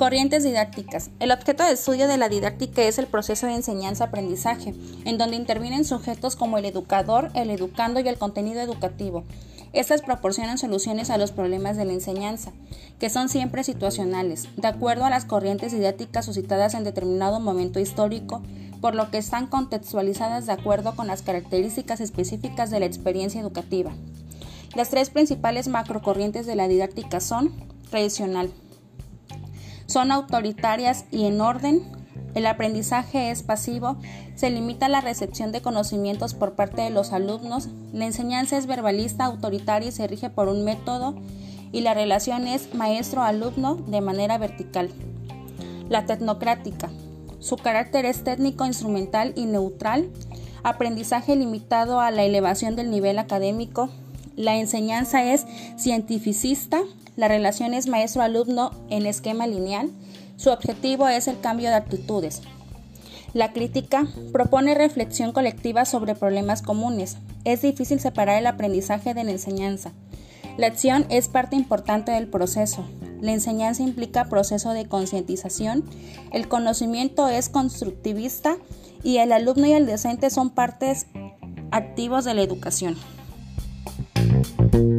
Corrientes didácticas. El objeto de estudio de la didáctica es el proceso de enseñanza-aprendizaje, en donde intervienen sujetos como el educador, el educando y el contenido educativo. Estas proporcionan soluciones a los problemas de la enseñanza, que son siempre situacionales, de acuerdo a las corrientes didácticas suscitadas en determinado momento histórico, por lo que están contextualizadas de acuerdo con las características específicas de la experiencia educativa. Las tres principales macrocorrientes de la didáctica son tradicional, son autoritarias y en orden. El aprendizaje es pasivo, se limita a la recepción de conocimientos por parte de los alumnos, la enseñanza es verbalista, autoritaria y se rige por un método y la relación es maestro-alumno de manera vertical. La tecnocrática. Su carácter es técnico, instrumental y neutral. Aprendizaje limitado a la elevación del nivel académico. La enseñanza es cientificista, la relación es maestro-alumno en esquema lineal. Su objetivo es el cambio de actitudes. La crítica propone reflexión colectiva sobre problemas comunes. Es difícil separar el aprendizaje de la enseñanza. La acción es parte importante del proceso. La enseñanza implica proceso de concientización. El conocimiento es constructivista y el alumno y el docente son partes activos de la educación. Thank you.